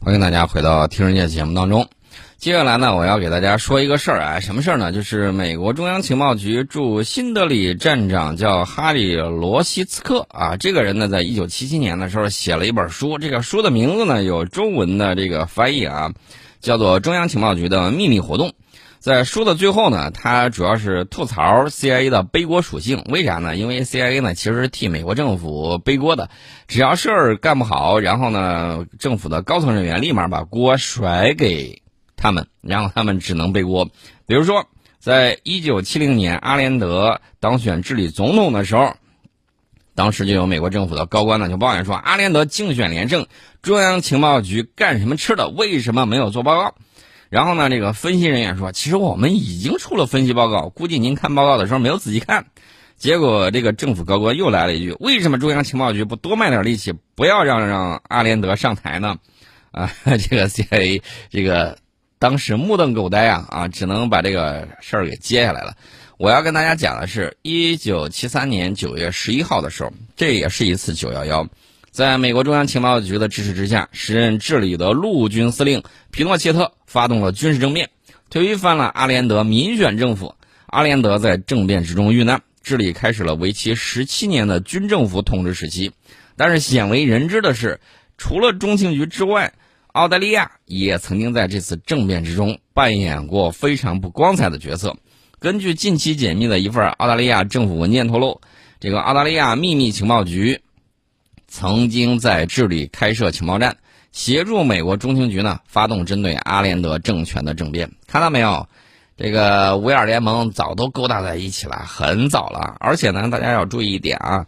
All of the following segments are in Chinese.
欢迎大家回到《听人界》节目当中。接下来呢，我要给大家说一个事儿啊，什么事儿呢？就是美国中央情报局驻新德里站长叫哈里罗西茨克啊，这个人呢，在一九七七年的时候写了一本书，这个书的名字呢有中文的这个翻译啊，叫做《中央情报局的秘密活动》。在书的最后呢，他主要是吐槽 CIA 的背锅属性。为啥呢？因为 CIA 呢其实是替美国政府背锅的，只要事儿干不好，然后呢政府的高层人员立马把锅甩给他们，然后他们只能背锅。比如说，在一九七零年阿连德当选智利总统的时候，当时就有美国政府的高官呢就抱怨说，阿连德竞选连胜，中央情报局干什么吃的？为什么没有做报告？然后呢，这个分析人员说，其实我们已经出了分析报告，估计您看报告的时候没有仔细看。结果这个政府高官又来了一句：“为什么中央情报局不多卖点力气，不要让让阿连德上台呢？” 啊，这个 CIA 这个当时目瞪口呆啊啊，只能把这个事儿给接下来了。我要跟大家讲的是，一九七三年九月十一号的时候，这也是一次九幺幺。在美国中央情报局的支持之下，时任智利的陆军司令皮诺切特发动了军事政变，推翻了阿连德民选政府。阿连德在政变之中遇难，智利开始了为期十七年的军政府统治时期。但是鲜为人知的是，除了中情局之外，澳大利亚也曾经在这次政变之中扮演过非常不光彩的角色。根据近期解密的一份澳大利亚政府文件透露，这个澳大利亚秘密情报局。曾经在智利开设情报站，协助美国中情局呢发动针对阿连德政权的政变。看到没有？这个五眼联盟早都勾搭在一起了，很早了。而且呢，大家要注意一点啊，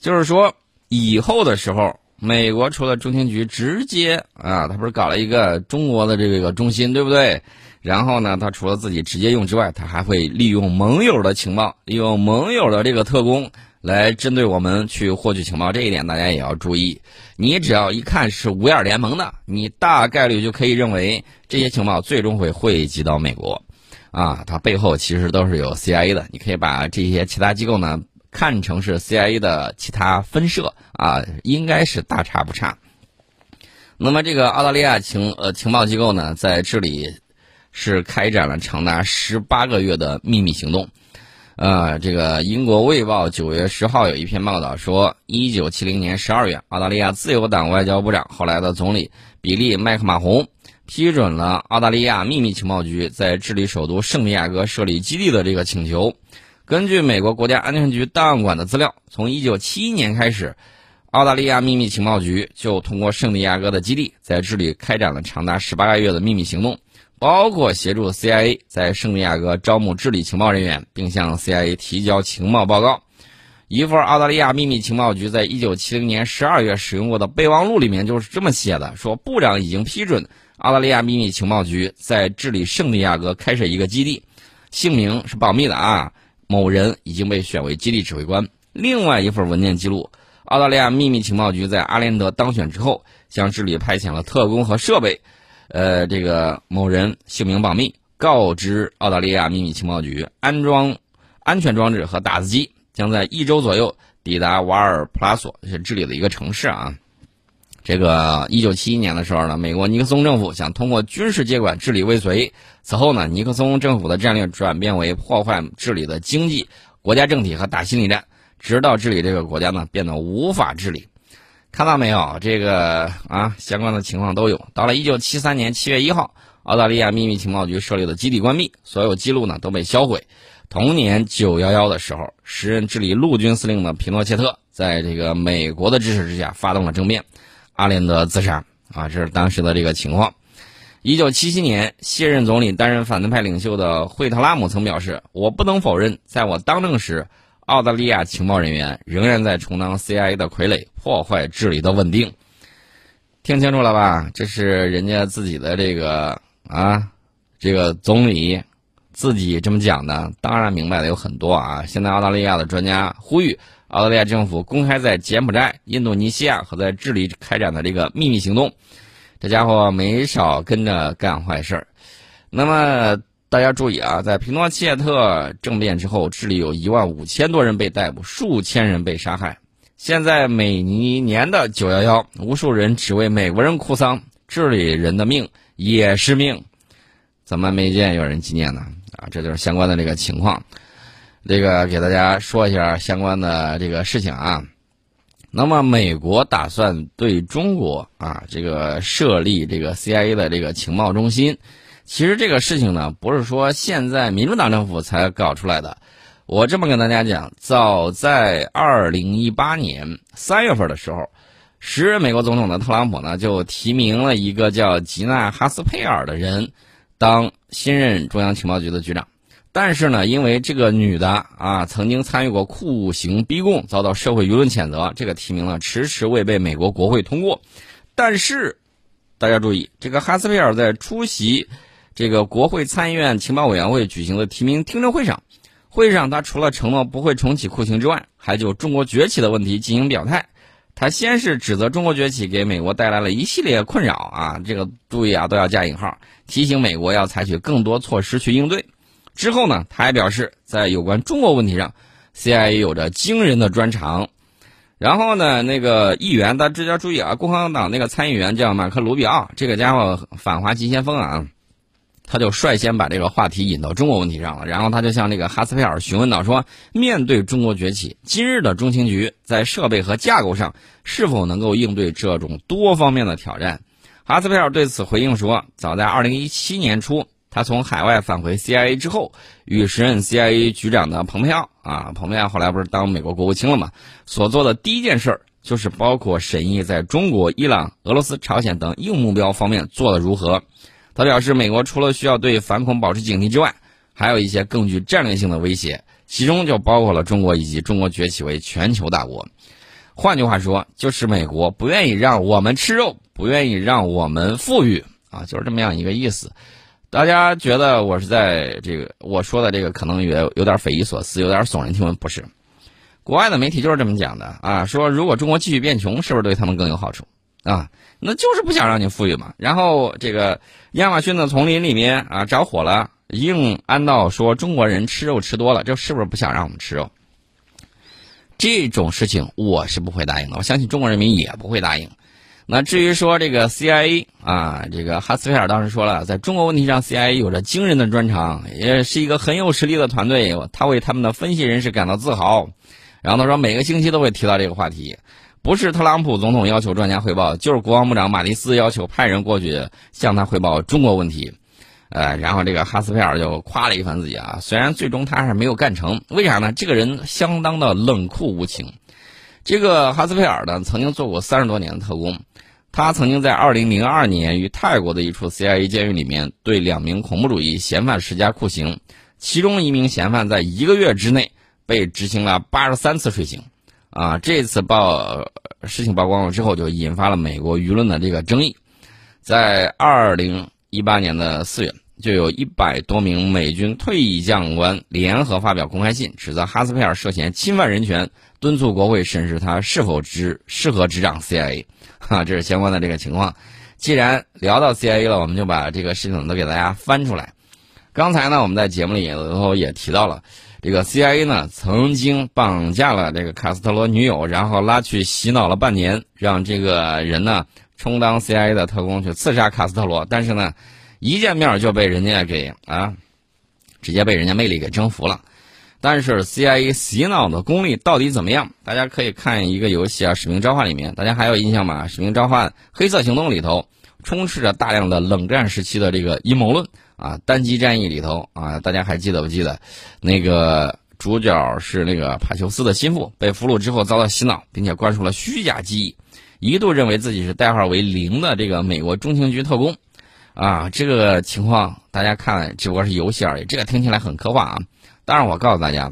就是说以后的时候，美国除了中情局直接啊，他不是搞了一个中国的这个中心，对不对？然后呢，他除了自己直接用之外，他还会利用盟友的情报，利用盟友的这个特工。来针对我们去获取情报，这一点大家也要注意。你只要一看是五眼联盟的，你大概率就可以认为这些情报最终会汇集到美国，啊，它背后其实都是有 CIA 的。你可以把这些其他机构呢看成是 CIA 的其他分社，啊，应该是大差不差。那么这个澳大利亚情呃情报机构呢，在这里是开展了长达十八个月的秘密行动。呃，这个英国《卫报》九月十号有一篇报道说，一九七零年十二月，澳大利亚自由党外交部长后来的总理比利·麦克马洪批准了澳大利亚秘密情报局在智利首都圣地亚哥设立基地的这个请求。根据美国国家安全局档案馆的资料，从一九七一年开始，澳大利亚秘密情报局就通过圣地亚哥的基地，在智利开展了长达十八个月的秘密行动。包括协助 CIA 在圣地亚哥招募智利情报人员，并向 CIA 提交情报报告。一份澳大利亚秘密情报局在一九七零年十二月使用过的备忘录里面就是这么写的：说部长已经批准澳大利亚秘密情报局在智利圣地亚哥开设一个基地，姓名是保密的啊。某人已经被选为基地指挥官。另外一份文件记录，澳大利亚秘密情报局在阿连德当选之后，向智利派遣了特工和设备。呃，这个某人姓名保密，告知澳大利亚秘密情报局，安装安全装置和打字机将在一周左右抵达瓦尔普拉索，是治理的一个城市啊。这个一九七一年的时候呢，美国尼克松政府想通过军事接管治理未遂，此后呢，尼克松政府的战略转变为破坏治理的经济、国家政体和打心理战，直到治理这个国家呢变得无法治理。看到没有？这个啊，相关的情况都有。到了一九七三年七月一号，澳大利亚秘密情报局设立的基地关闭，所有记录呢都被销毁。同年九幺幺的时候，时任智利陆军司令的皮诺切特，在这个美国的支持之下发动了政变，阿连德自杀。啊，这是当时的这个情况。一九七七年，卸任总理、担任反对派领袖的惠特拉姆曾表示：“我不能否认，在我当政时。”澳大利亚情报人员仍然在充当 CIA 的傀儡，破坏治理的稳定。听清楚了吧？这是人家自己的这个啊，这个总理自己这么讲的。当然，明白的有很多啊。现在澳大利亚的专家呼吁澳大利亚政府公开在柬埔寨、印度尼西亚和在智利开展的这个秘密行动。这家伙没少跟着干坏事儿。那么。大家注意啊，在皮诺切特政变之后，智利有一万五千多人被逮捕，数千人被杀害。现在每一年的九幺幺，无数人只为美国人哭丧，治理人的命也是命，怎么没见有人纪念呢？啊，这就是相关的这个情况。这个给大家说一下相关的这个事情啊。那么，美国打算对中国啊这个设立这个 CIA 的这个情报中心。其实这个事情呢，不是说现在民主党政府才搞出来的。我这么跟大家讲，早在二零一八年三月份的时候，时任美国总统的特朗普呢就提名了一个叫吉娜哈斯佩尔的人当新任中央情报局的局长。但是呢，因为这个女的啊曾经参与过酷刑逼供，遭到社会舆论谴责，这个提名呢迟迟未被美国国会通过。但是，大家注意，这个哈斯佩尔在出席这个国会参议院情报委员会举行的提名听证会上，会上他除了承诺不会重启酷刑之外，还就中国崛起的问题进行表态。他先是指责中国崛起给美国带来了一系列困扰啊，这个注意啊都要加引号，提醒美国要采取更多措施去应对。之后呢，他还表示，在有关中国问题上，CIA 有着惊人的专长。然后呢，那个议员，大家注意啊，共和党那个参议员叫马克·卢比奥，这个家伙反华急先锋啊，他就率先把这个话题引到中国问题上了。然后他就向那个哈斯佩尔询问到说，面对中国崛起，今日的中情局在设备和架构上是否能够应对这种多方面的挑战？哈斯佩尔对此回应说，早在2017年初。他从海外返回 CIA 之后，与时任 CIA 局长的蓬佩奥啊，蓬佩奥后来不是当美国国务卿了吗？所做的第一件事儿就是包括审议在中国、伊朗、俄罗斯、朝鲜等硬目标方面做的如何。他表示，美国除了需要对反恐保持警惕之外，还有一些更具战略性的威胁，其中就包括了中国以及中国崛起为全球大国。换句话说，就是美国不愿意让我们吃肉，不愿意让我们富裕啊，就是这么样一个意思。大家觉得我是在这个我说的这个可能有有点匪夷所思，有点耸人听闻，不是？国外的媒体就是这么讲的啊，说如果中国继续变穷，是不是对他们更有好处啊？那就是不想让你富裕嘛。然后这个亚马逊的丛林里面啊着火了，硬安道说中国人吃肉吃多了，这是不是不想让我们吃肉？这种事情我是不会答应的，我相信中国人民也不会答应。那至于说这个 CIA 啊，这个哈斯菲尔当时说了，在中国问题上，CIA 有着惊人的专长，也是一个很有实力的团队。他为他们的分析人士感到自豪。然后他说，每个星期都会提到这个话题，不是特朗普总统要求专家汇报，就是国防部长马蒂斯要求派人过去向他汇报中国问题。呃，然后这个哈斯菲尔就夸了一番自己啊，虽然最终他是没有干成，为啥呢？这个人相当的冷酷无情。这个哈斯菲尔呢，曾经做过三十多年的特工。他曾经在2002年于泰国的一处 CIA 监狱里面对两名恐怖主义嫌犯施加酷刑，其中一名嫌犯在一个月之内被执行了八十三次睡刑。啊，这次曝事情曝光了之后，就引发了美国舆论的这个争议。在2018年的四月，就有一百多名美军退役将官联合发表公开信，指责哈斯佩尔涉嫌侵犯人权，敦促国会审视他是否执适合执掌 CIA。哈，这是相关的这个情况。既然聊到 CIA 了，我们就把这个事情都给大家翻出来。刚才呢，我们在节目里头也提到了，这个 CIA 呢曾经绑架了这个卡斯特罗女友，然后拉去洗脑了半年，让这个人呢充当 CIA 的特工去刺杀卡斯特罗。但是呢，一见面就被人家给啊，直接被人家魅力给征服了。但是 CIA 洗脑的功力到底怎么样？大家可以看一个游戏啊，《使命召唤》里面，大家还有印象吗？《使命召唤：黑色行动》里头充斥着大量的冷战时期的这个阴谋论啊。单机战役里头啊，大家还记得不记得？那个主角是那个帕修斯的心腹，被俘虏之后遭到洗脑，并且灌输了虚假记忆，一度认为自己是代号为零的这个美国中情局特工啊。这个情况大家看只不过是游戏而已，这个听起来很科幻啊。但是，我告诉大家，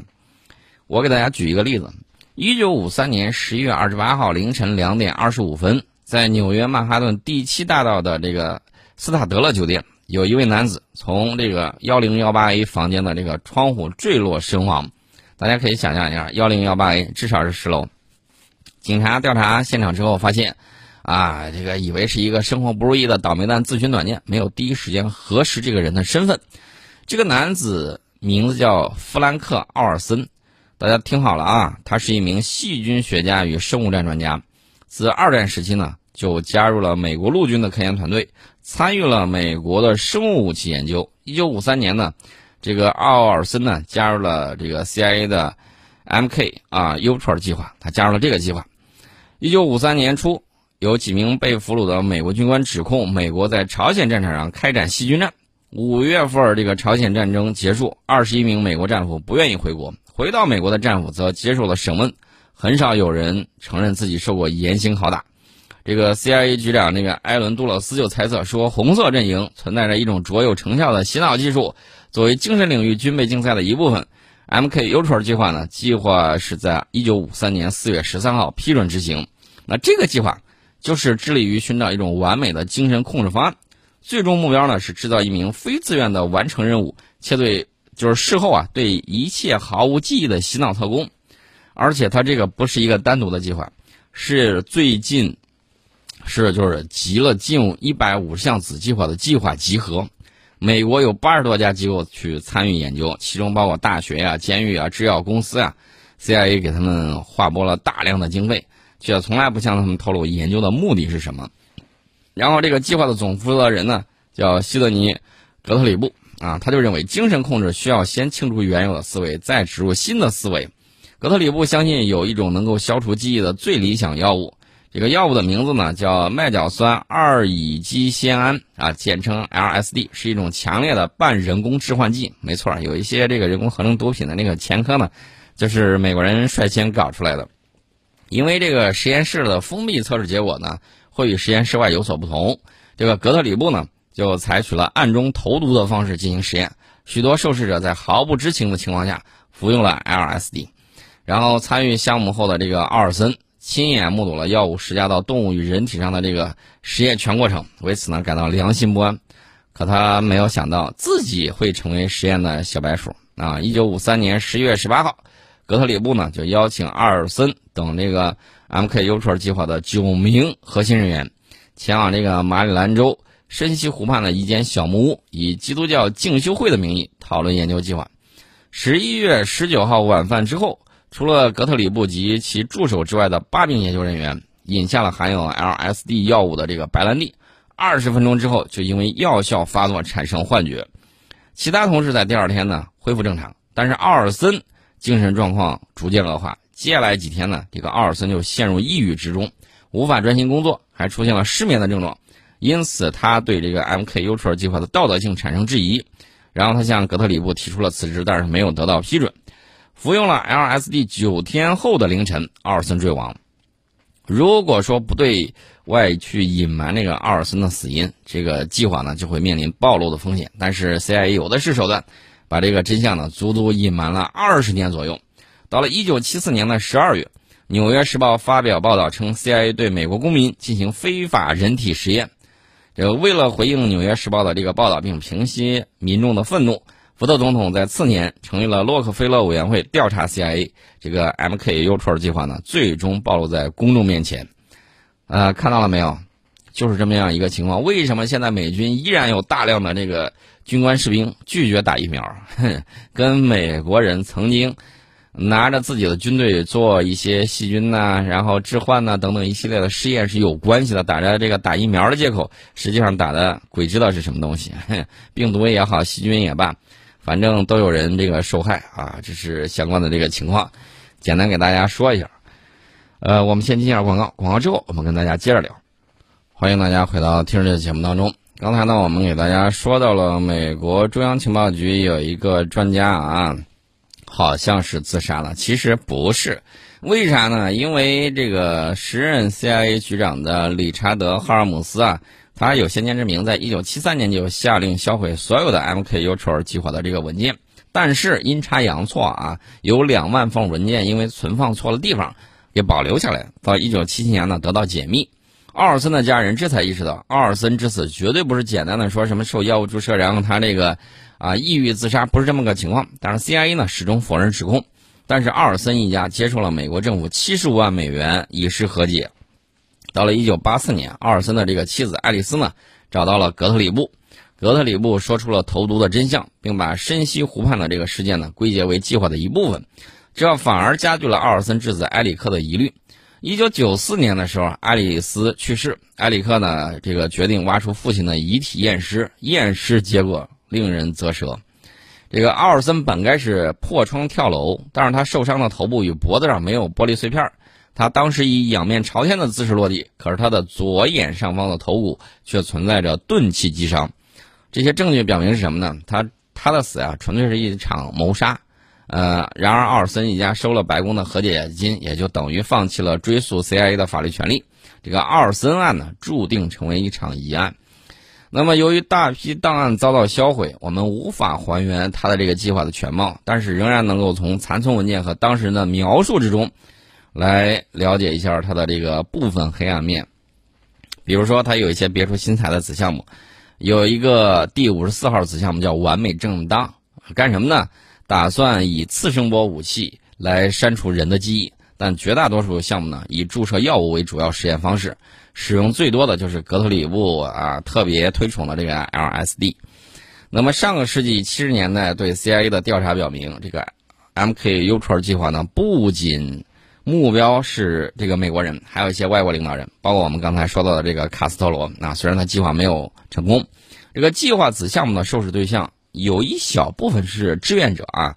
我给大家举一个例子：一九五三年十一月二十八号凌晨两点二十五分，在纽约曼哈顿第七大道的这个斯塔德勒酒店，有一位男子从这个幺零幺八 A 房间的这个窗户坠落身亡。大家可以想象一下，幺零幺八 A 至少是十楼。警察调查现场之后发现，啊，这个以为是一个生活不如意的倒霉蛋自寻短见，没有第一时间核实这个人的身份。这个男子。名字叫弗兰克·奥尔森，大家听好了啊，他是一名细菌学家与生物战专家，自二战时期呢就加入了美国陆军的科研团队，参与了美国的生物武器研究。一九五三年呢，这个奥尔森呢加入了这个 CIA 的 MK 啊 Ultra 计划，他加入了这个计划。一九五三年初，有几名被俘虏的美国军官指控美国在朝鲜战场上开展细菌战。五月份，这个朝鲜战争结束，二十一名美国战俘不愿意回国，回到美国的战俘则接受了审问，很少有人承认自己受过严刑拷打。这个 CIA 局长那个艾伦杜勒斯就猜测说，红色阵营存在着一种卓有成效的洗脑技术，作为精神领域军备竞赛的一部分，MK Ultra 计划呢，计划是在一九五三年四月十三号批准执行。那这个计划就是致力于寻找一种完美的精神控制方案。最终目标呢是制造一名非自愿的完成任务，且对就是事后啊对一切毫无记忆的洗脑特工，而且他这个不是一个单独的计划，是最近是就是集了近一百五十项子计划的计划集合。美国有八十多家机构去参与研究，其中包括大学呀、监狱啊、制药公司啊，CIA 给他们划拨了大量的经费，却从来不向他们透露研究的目的是什么。然后这个计划的总负责人呢，叫希德尼·格特里布啊，他就认为精神控制需要先清除原有的思维，再植入新的思维。格特里布相信有一种能够消除记忆的最理想药物，这个药物的名字呢叫麦角酸二乙基酰胺啊，简称 LSD，是一种强烈的半人工致幻剂。没错，有一些这个人工合成毒品的那个前科呢，就是美国人率先搞出来的。因为这个实验室的封闭测试结果呢。会与实验室外有所不同。这个格特里布呢，就采取了暗中投毒的方式进行实验。许多受试者在毫不知情的情况下服用了 LSD。然后参与项目后的这个奥尔森亲眼目睹了药物施加到动物与人体上的这个实验全过程，为此呢感到良心不安。可他没有想到自己会成为实验的小白鼠啊！一九五三年十一月十八号，格特里布呢就邀请阿尔森等这个。M.K. Ultra 计划的九名核心人员前往这个马里兰州深西湖畔的一间小木屋，以基督教静修会的名义讨论研究计划。十一月十九号晚饭之后，除了格特里布及其助手之外的八名研究人员饮下了含有 L.S.D. 药物的这个白兰地。二十分钟之后，就因为药效发作产生幻觉。其他同事在第二天呢恢复正常，但是奥尔森精神状况逐渐恶化。接下来几天呢，这个奥尔森就陷入抑郁之中，无法专心工作，还出现了失眠的症状，因此他对这个 M.K. Ultra 计划的道德性产生质疑，然后他向格特里布提出了辞职，但是没有得到批准。服用了 L.S.D. 九天后的凌晨，奥尔森坠亡。如果说不对外去隐瞒那个奥尔森的死因，这个计划呢就会面临暴露的风险。但是 CIA 有的是手段，把这个真相呢足足隐瞒了二十年左右。到了一九七四年的十二月，《纽约时报》发表报道称，CIA 对美国公民进行非法人体实验。这为了回应《纽约时报》的这个报道，并平息民众的愤怒，福特总统在次年成立了洛克菲勒委员会调查 CIA。这个 MK Ultra 计划呢，最终暴露在公众面前。呃，看到了没有？就是这么样一个情况。为什么现在美军依然有大量的这个军官士兵拒绝打疫苗？哼 跟美国人曾经。拿着自己的军队做一些细菌呐，然后致幻呐等等一系列的试验是有关系的。打着这个打疫苗的借口，实际上打的鬼知道是什么东西，病毒也好，细菌也罢，反正都有人这个受害啊。这是相关的这个情况，简单给大家说一下。呃，我们先进一下广告，广告之后我们跟大家接着聊。欢迎大家回到听这个节目当中。刚才呢，我们给大家说到了美国中央情报局有一个专家啊。好像是自杀了，其实不是，为啥呢？因为这个时任 CIA 局长的理查德·哈尔姆斯啊，他有先见之明，在一九七三年就下令销毁所有的 MK Ultra 计划的这个文件，但是阴差阳错啊，有两万份文件因为存放错了地方，给保留下来，到一九七七年呢得到解密。奥尔森的家人这才意识到，奥尔森之死绝对不是简单的说什么受药物注射，然后他这个。啊，抑郁自杀不是这么个情况，但是 CIA 呢始终否认指控。但是奥尔森一家接受了美国政府七十五万美元以示和解。到了一九八四年，奥尔森的这个妻子爱丽丝呢找到了格特里布，格特里布说出了投毒的真相，并把深西湖畔的这个事件呢归结为计划的一部分，这反而加剧了奥尔森之子埃里克的疑虑。一九九四年的时候，爱丽丝去世，埃里克呢，这个决定挖出父亲的遗体验尸，验尸结果令人啧舌。这个奥尔森本该是破窗跳楼，但是他受伤的头部与脖子上没有玻璃碎片，他当时以仰面朝天的姿势落地，可是他的左眼上方的头骨却存在着钝器击伤。这些证据表明是什么呢？他他的死啊，纯粹是一场谋杀。呃，然而奥尔森一家收了白宫的和解金，也就等于放弃了追诉 CIA 的法律权利。这个奥尔森案呢，注定成为一场疑案。那么，由于大批档案遭到销毁，我们无法还原他的这个计划的全貌，但是仍然能够从残存文件和当事人的描述之中，来了解一下它的这个部分黑暗面。比如说，它有一些别出心裁的子项目，有一个第五十四号子项目叫“完美正当”，干什么呢？打算以次声波武器来删除人的记忆，但绝大多数项目呢以注射药物为主要实验方式，使用最多的就是格特里布啊特别推崇的这个 LSD。那么上个世纪七十年代对 CIA 的调查表明，这个 MK Ultra 计划呢不仅目标是这个美国人，还有一些外国领导人，包括我们刚才说到的这个卡斯特罗。那虽然他计划没有成功，这个计划子项目的受试对象。有一小部分是志愿者啊，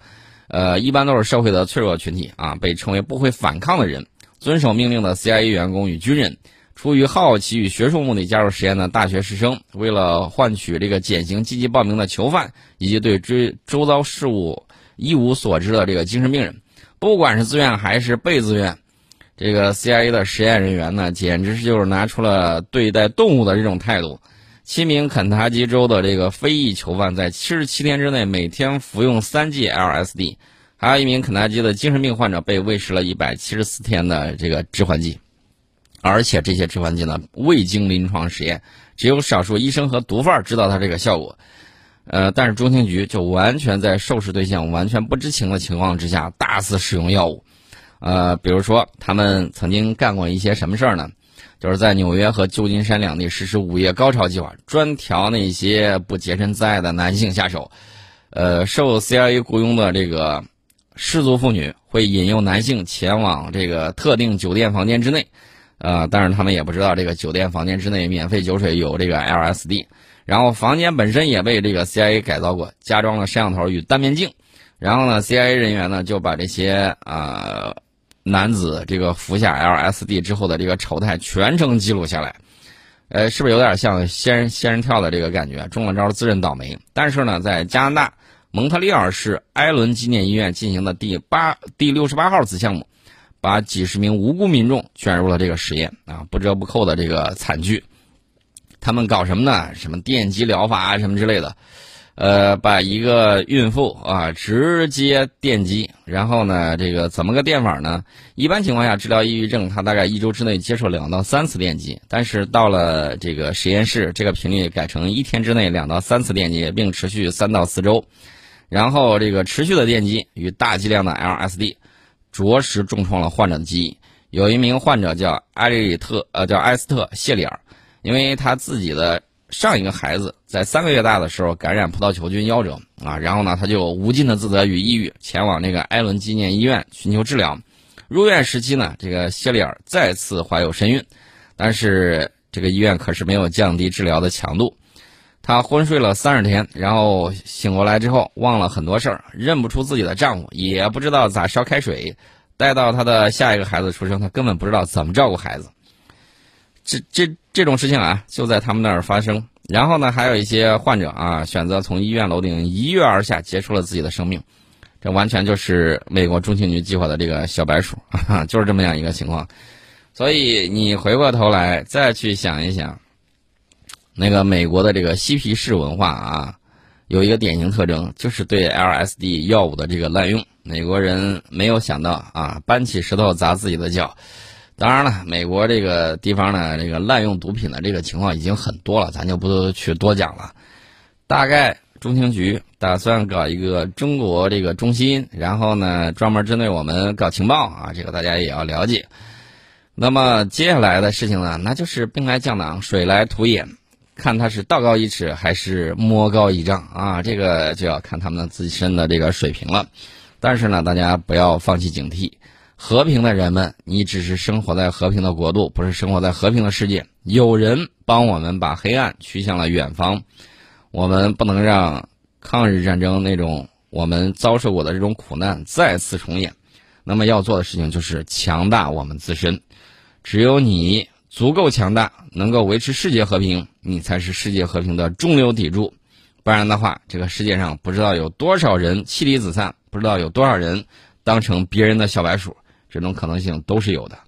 呃，一般都是社会的脆弱群体啊，被称为不会反抗的人，遵守命令的 CIA 员工与军人，出于好奇与学术目的加入实验的大学师生，为了换取这个减刑积极报名的囚犯，以及对追周遭事物一无所知的这个精神病人，不管是自愿还是被自愿，这个 CIA 的实验人员呢，简直是就是拿出了对待动物的这种态度。七名肯塔基州的这个非裔囚犯在七十七天之内每天服用三剂 LSD，还有一名肯塔基的精神病患者被喂食了一百七十四天的这个致幻剂，而且这些致幻剂呢未经临床实验，只有少数医生和毒贩知道它这个效果。呃，但是中情局就完全在受试对象完全不知情的情况之下大肆使用药物。呃，比如说他们曾经干过一些什么事儿呢？就是在纽约和旧金山两地实施午夜高潮计划，专挑那些不洁身自爱的男性下手。呃，受 CIA 雇佣的这个失足妇女会引诱男性前往这个特定酒店房间之内，呃，但是他们也不知道这个酒店房间之内免费酒水有这个 LSD。然后房间本身也被这个 CIA 改造过，加装了摄像头与单面镜。然后呢，CIA 人员呢就把这些啊。男子这个服下 LSD 之后的这个丑态全程记录下来，呃，是不是有点像仙人仙人跳的这个感觉？中了招自认倒霉。但是呢，在加拿大蒙特利尔市埃伦纪念医院进行的第八第六十八号子项目，把几十名无辜民众卷入了这个实验啊，不折不扣的这个惨剧。他们搞什么呢？什么电击疗法啊，什么之类的。呃，把一个孕妇啊直接电击，然后呢，这个怎么个电法呢？一般情况下，治疗抑郁症，他大概一周之内接受两到三次电击。但是到了这个实验室，这个频率改成一天之内两到三次电击，并持续三到四周。然后这个持续的电击与大剂量的 LSD，着实重创了患者的记忆。有一名患者叫埃里特，呃，叫埃斯特谢里尔，因为他自己的。上一个孩子在三个月大的时候感染葡萄球菌夭折啊，然后呢，他就无尽的自责与抑郁，前往那个艾伦纪念医院寻求治疗。入院时期呢，这个谢利尔再次怀有身孕，但是这个医院可是没有降低治疗的强度。她昏睡了三十天，然后醒过来之后忘了很多事儿，认不出自己的丈夫，也不知道咋烧开水。待到她的下一个孩子出生，她根本不知道怎么照顾孩子。这这这种事情啊，就在他们那儿发生。然后呢，还有一些患者啊，选择从医院楼顶一跃而下，结束了自己的生命。这完全就是美国中情局计划的这个小白鼠，就是这么样一个情况。所以你回过头来再去想一想，那个美国的这个嬉皮士文化啊，有一个典型特征，就是对 LSD 药物的这个滥用。美国人没有想到啊，搬起石头砸自己的脚。当然了，美国这个地方呢，这个滥用毒品的这个情况已经很多了，咱就不去多讲了。大概中情局打算搞一个中国这个中心，然后呢，专门针对我们搞情报啊，这个大家也要了解。那么接下来的事情呢，那就是兵来将挡，水来土掩，看他是道高一尺还是魔高一丈啊，这个就要看他们自身的这个水平了。但是呢，大家不要放弃警惕。和平的人们，你只是生活在和平的国度，不是生活在和平的世界。有人帮我们把黑暗驱向了远方，我们不能让抗日战争那种我们遭受过的这种苦难再次重演。那么要做的事情就是强大我们自身。只有你足够强大，能够维持世界和平，你才是世界和平的中流砥柱。不然的话，这个世界上不知道有多少人妻离子散，不知道有多少人当成别人的小白鼠，这种可能性都是有的。